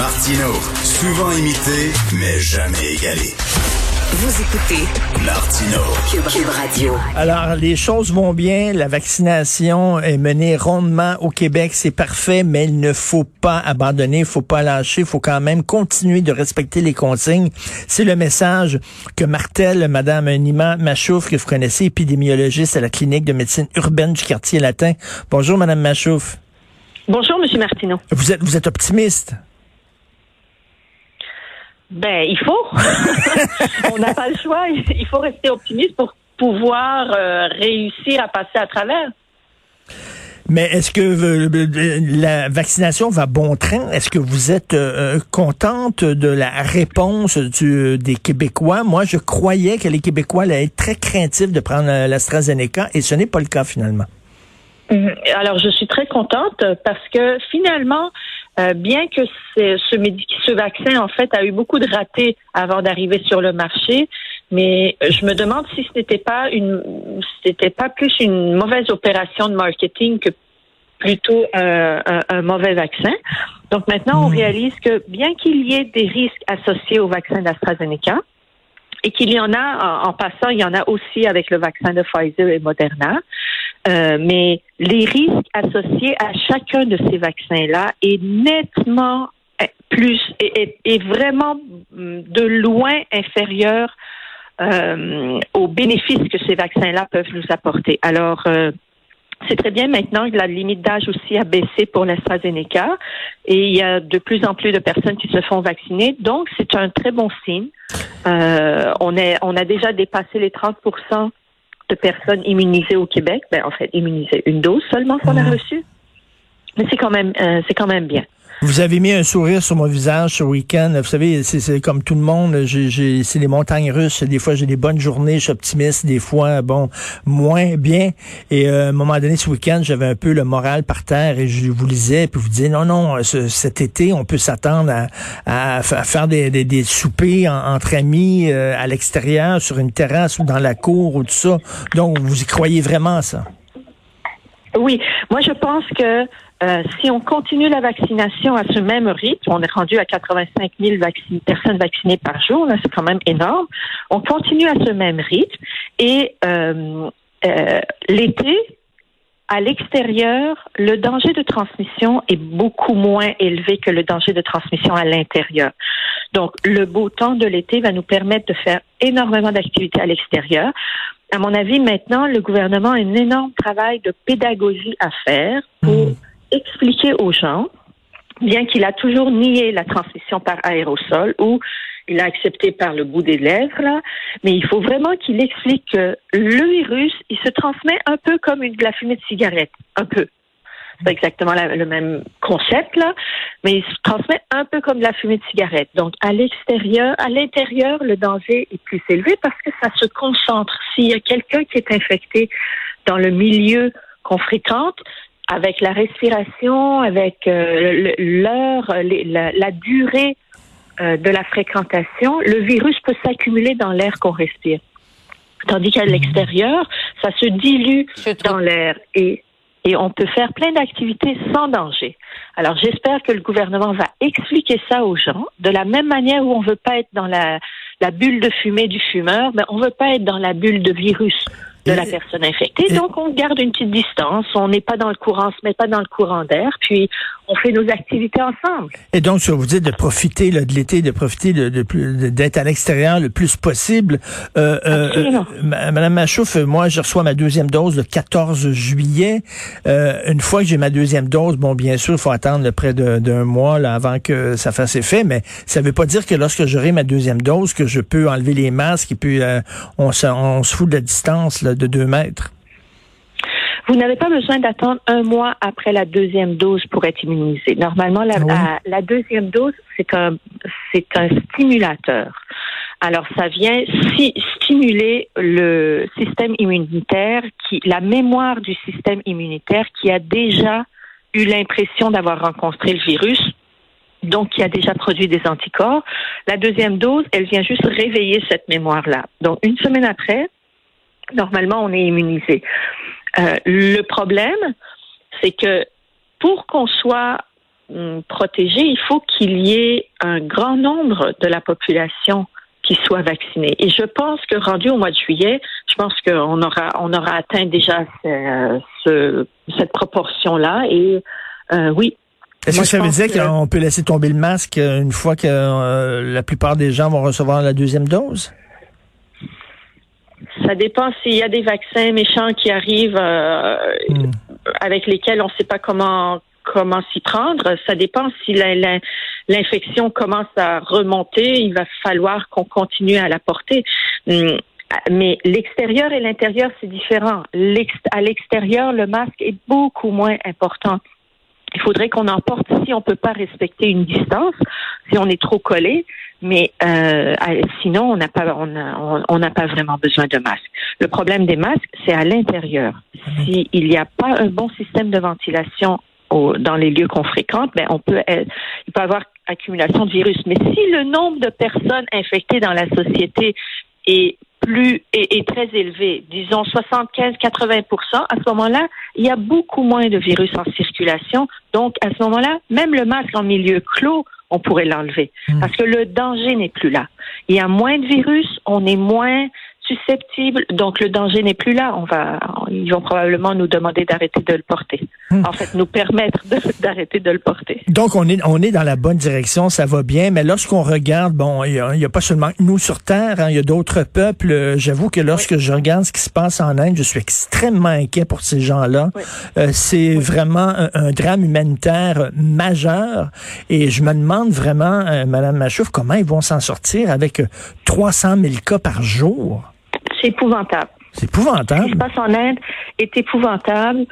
Martino, souvent imité, mais jamais égalé. Vous écoutez Martino, Cube, Radio. Alors, les choses vont bien. La vaccination est menée rondement au Québec. C'est parfait, mais il ne faut pas abandonner, il faut pas lâcher, il faut quand même continuer de respecter les consignes. C'est le message que martèle Madame Nima Machouf, que vous connaissez, épidémiologiste à la clinique de médecine urbaine du quartier latin. Bonjour, Madame Machouf. Bonjour, Monsieur Martineau. Vous êtes, vous êtes optimiste? Ben, il faut. On n'a pas le choix. Il faut rester optimiste pour pouvoir euh, réussir à passer à travers. Mais est-ce que euh, la vaccination va bon train? Est-ce que vous êtes euh, contente de la réponse du, des Québécois? Moi, je croyais que les Québécois allaient être très craintifs de prendre l'AstraZeneca et ce n'est pas le cas finalement. Mhm. Alors, je suis très contente parce que finalement, euh, bien que ce, ce vaccin, en fait, a eu beaucoup de ratés avant d'arriver sur le marché, mais je me demande si ce n'était pas une, c'était pas plus une mauvaise opération de marketing que plutôt un, un, mauvais vaccin. Donc maintenant, on hmm. réalise que bien qu'il y ait des risques associés au vaccin d'AstraZeneca, et qu'il y en a, en, passant, il y en a aussi avec le vaccin de Pfizer et Moderna. Euh, mais les risques associés à chacun de ces vaccins-là est nettement eh, plus et, vraiment mm, de loin inférieur euh, aux bénéfices que ces vaccins-là peuvent nous apporter. Alors, euh, c'est très bien maintenant que la limite d'âge aussi a baissé pour l'AstraZeneca et il y a de plus en plus de personnes qui se font vacciner. Donc, c'est un très bon signe. Euh, on, est, on a déjà dépassé les 30% de personnes immunisées au Québec. Ben, en fait, immunisées une dose seulement qu'on a mmh. reçue. Mais c'est quand même, euh, c'est quand même bien. Vous avez mis un sourire sur mon visage ce week-end. Vous savez, c'est comme tout le monde. C'est les montagnes russes. Des fois, j'ai des bonnes journées, je suis optimiste. Des fois, bon, moins bien. Et euh, à un moment donné, ce week-end, j'avais un peu le moral par terre et je vous lisais. Puis vous disiez, non, non, cet été, on peut s'attendre à, faire des, des, soupers entre amis euh, à l'extérieur, sur une terrasse ou dans la cour ou tout ça. Donc, vous y croyez vraiment ça? Oui, moi je pense que euh, si on continue la vaccination à ce même rythme, on est rendu à 85 000 personnes vaccinées par jour, là c'est quand même énorme. On continue à ce même rythme et euh, euh, l'été, à l'extérieur, le danger de transmission est beaucoup moins élevé que le danger de transmission à l'intérieur. Donc, le beau temps de l'été va nous permettre de faire énormément d'activités à l'extérieur à mon avis, maintenant, le gouvernement a un énorme travail de pédagogie à faire pour hmm. expliquer aux gens, bien qu'il a toujours nié la transmission par aérosol ou il a accepté par le bout des lèvres, là, mais il faut vraiment qu'il explique que le virus, il se transmet un peu comme une, de la fumée de cigarette, un peu pas exactement le même concept là, mais il se transmet un peu comme la fumée de cigarette. Donc à l'extérieur, à l'intérieur, le danger est plus élevé parce que ça se concentre. S'il y a quelqu'un qui est infecté dans le milieu qu'on fréquente, avec la respiration, avec euh, l'heure, la, la, durée euh, de la fréquentation, le virus peut s'accumuler dans l'air qu'on respire. Tandis qu'à l'extérieur, ça se dilue dans l'air et et on peut faire plein d'activités sans danger. Alors j'espère que le gouvernement va expliquer ça aux gens de la même manière où on veut pas être dans la, la bulle de fumée du fumeur, mais on veut pas être dans la bulle de virus de la personne infectée. Donc, on garde une petite distance. On n'est pas dans le courant, on se met pas dans le courant d'air. Puis, on fait nos activités ensemble. Et donc, si vous dites de profiter de l'été, de profiter de, d'être à l'extérieur le plus possible. Euh, euh, Madame Machouf, moi, je reçois ma deuxième dose le 14 juillet. Euh, une fois que j'ai ma deuxième dose, bon, bien sûr, il faut attendre près d'un mois là, avant que ça fasse effet, mais ça ne veut pas dire que lorsque j'aurai ma deuxième dose, que je peux enlever les masques et puis euh, on, se, on se fout de la distance là, de deux mètres. Vous n'avez pas besoin d'attendre un mois après la deuxième dose pour être immunisé. Normalement, la, ah deuxième dose, c'est un, c'est un stimulateur. Alors, ça vient si, stimuler le système immunitaire, qui, la mémoire du système immunitaire qui a déjà eu l'impression d'avoir rencontré le virus, donc qui a déjà produit des anticorps. La deuxième dose, elle vient juste réveiller cette mémoire-là. Donc, une semaine après, normalement, on est immunisé. Euh, le problème, c'est que pour qu'on soit hum, protéger, il faut qu'il y ait un grand nombre de la population qui soit vaccinée. Et je pense que rendu au mois de juillet, je pense qu'on aura on aura atteint déjà ce, cette proportion-là. Et euh, oui, est-ce que ça veut dire qu'on peut laisser tomber le masque une fois que euh, la plupart des gens vont recevoir la deuxième dose? Ça dépend s'il y a des vaccins méchants qui arrivent euh, hmm. avec lesquels on ne sait pas comment comment s'y prendre. Ça dépend si l'infection commence à remonter. Il va falloir qu'on continue à la porter. Hmm. Mais l'extérieur et l'intérieur, c'est différent. à l'extérieur, le masque est beaucoup moins important il faudrait qu'on en porte si on peut pas respecter une distance, si on est trop collé, mais euh, sinon on n'a pas on n'a pas vraiment besoin de masque. Le problème des masques, c'est à l'intérieur. Mhm. S'il n'y a pas un bon système de ventilation dans les lieux qu'on fréquente, ben on peut euh, il peut y avoir accumulation de virus. Mais si le nombre de personnes infectées dans la société est plus est, très élevé, disons 75-80% à ce moment-là, il y a beaucoup moins de virus en circulation. Donc, à ce moment-là, même le masque en milieu clos, on pourrait l'enlever hmm. parce que le danger n'est plus là. Il y a moins de virus, on est moins susceptible, donc le danger n'est plus là. On va, ils vont probablement nous demander d'arrêter de le porter. Hmm. En fait, nous permettre d'arrêter de, le porter. Donc on est on est dans la bonne direction, ça va bien. Mais lorsqu'on regarde, bon, il y, a, pas seulement nous sur Terre, hein, il y a d'autres peuples. J'avoue que lorsque je regarde ce qui se passe en Inde, je suis extrêmement inquiet pour ces gens-là. Euh, c'est vraiment un, drame humanitaire majeur, et je me demande vraiment, euh, Madame Machouf, comment ils vont s'en sortir avec 300 000 cas par jour? C'est épouvantable. C'est épouvantable. Ce qui se passe en Inde est épouvantable.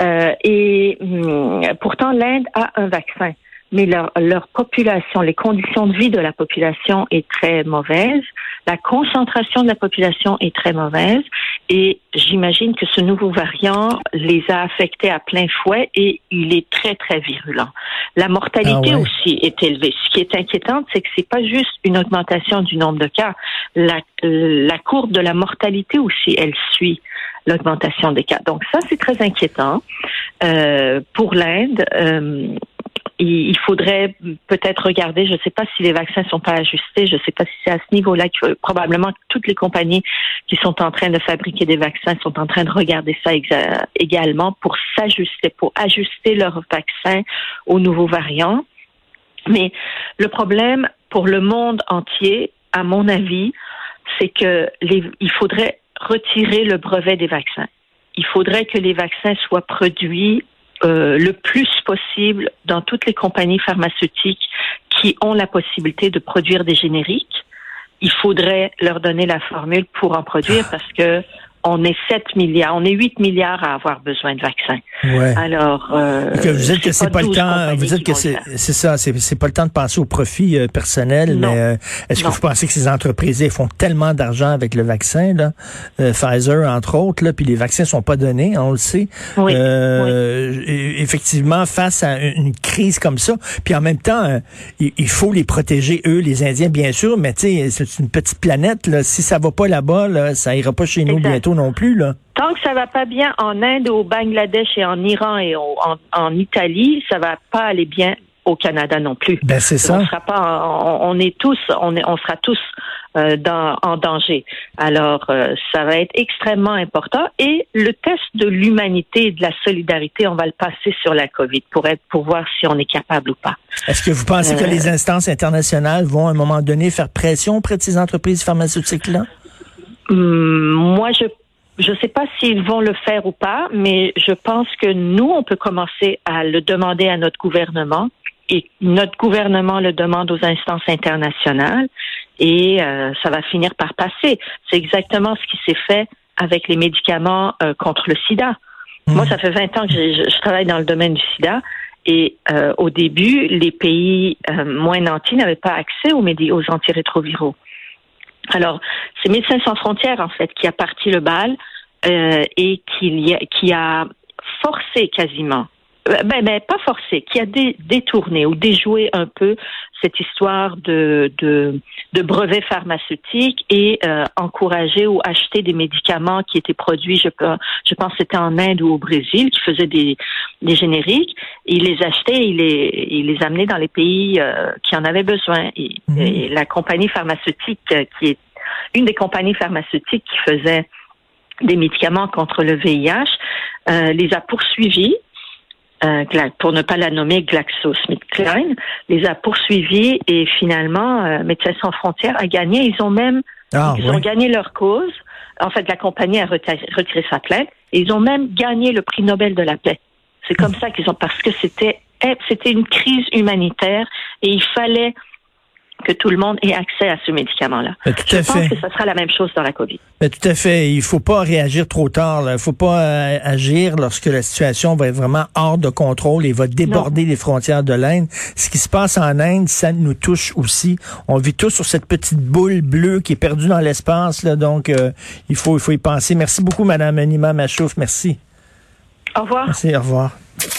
Euh, et hum, pourtant, l'Inde a un vaccin mais leur, leur population, les conditions de vie de la population est très mauvaise, la concentration de la population est très mauvaise, et j'imagine que ce nouveau variant les a affectés à plein fouet et il est très très virulent. La mortalité ah aussi est élevée. Ce qui est inquiétant, c'est que c'est pas juste une augmentation du nombre de cas, la, la courbe de la mortalité aussi, elle suit l'augmentation des cas. Donc ça, c'est très inquiétant euh, pour l'Inde. Euh, il, faudrait peut-être regarder, je ne sais pas si les vaccins sont pas ajustés, je ne sais pas si c'est à ce niveau-là que probablement toutes les compagnies qui sont en train de fabriquer des vaccins sont en train de regarder ça également pour s'ajuster, pour ajuster leurs vaccins aux nouveaux variants. Mais le problème pour le monde entier, à mon avis, c'est que il faudrait retirer le brevet des vaccins. Il faudrait que les vaccins soient produits euh, le plus possible dans toutes les compagnies pharmaceutiques qui ont la possibilité de produire des génériques. Il faudrait leur donner la formule pour en produire parce que on est 7 milliards, on est 8 milliards à avoir besoin de vaccins. Ouais. Alors, euh, que vous dites que c'est pas, le temps, vous dites que c'est ça, c'est pas le temps de penser au profit euh, personnel, mais euh, est-ce que vous pensez que ces entreprises font tellement d'argent avec le vaccin là, euh, Pfizer entre autres là, puis les vaccins sont pas donnés, on le sait. Oui. Effectivement, face à une crise comme ça, puis en même temps, il, faut les protéger eux, les Indiens bien sûr, mais tu sais, c'est une petite planète là. Si ça va pas là-bas, là, ça ira pas chez nous bientôt non plus là. Tant que ça va pas bien en Inde, au Bangladesh et en Iran et en, Italie, ça va pas aller bien au Canada non plus. Ben c'est ça. On sera pas, on, est tous, on, est, on sera tous euh, dans, en danger. Alors, euh, ça va être extrêmement important. Et le test de l'humanité et de la solidarité, on va le passer sur la COVID pour être, pour voir si on est capable ou pas. Est-ce que vous pensez que euh, les instances internationales vont à un moment donné faire pression auprès de ces entreprises pharmaceutiques là? Hum, moi, je je ne sais pas s'ils vont le faire ou pas, mais je pense que nous, on peut commencer à le demander à notre gouvernement et notre gouvernement le demande aux instances internationales et euh, ça va finir par passer. C'est exactement ce qui s'est fait avec les médicaments euh, contre le sida. Mmh. Moi, ça fait 20 ans que je, travaille dans le domaine du sida et euh, au début, les pays moins nantis n'avaient pas accès aux, aux antirétroviraux. Alors, c'est Médecins sans frontières, en fait, qui a parti le bal euh, et qui, qui a forcé quasiment ben, ben, pas forcé, qui a détourné ou déjoué un peu cette histoire de, de, de brevets pharmaceutiques et euh, encourager ou acheter des médicaments qui étaient produits, je, je pense c'était en Inde ou au Brésil, qui faisaient des, des génériques. Il les achetait, il les, il les amenait dans les pays euh, qui en avaient besoin. Et, la compagnie pharmaceutique, euh, qui est une des compagnies pharmaceutiques qui faisait des médicaments contre le VIH, euh, les a poursuivis euh, pour ne pas la nommer GlaxoSmithKline, les a poursuivis et finalement, euh, Médecins sans frontières a gagné. Ils ont même ah, ils ont gagné leur cause. En fait, la compagnie a retiré, sa plainte. Et ils ont même gagné le prix Nobel de la paix. C'est comme ça qu'ils ont parce que c'était c'était une crise humanitaire et il fallait que tout le monde ait accès à ce médicament-là. Je pense que ce sera la même chose dans la COVID. tout à fait. Il faut pas réagir trop tard. Il faut pas euh, agir lorsque la situation va être vraiment hors de contrôle et va déborder les frontières de l'Inde. Ce qui se passe en Inde, ça nous touche aussi. On vit tous sur cette petite boule bleue qui est perdue dans l'espace. Donc, euh, il, faut, il faut y penser. Merci beaucoup, Madame Nima Machouf. Merci. Au revoir. Merci, au revoir.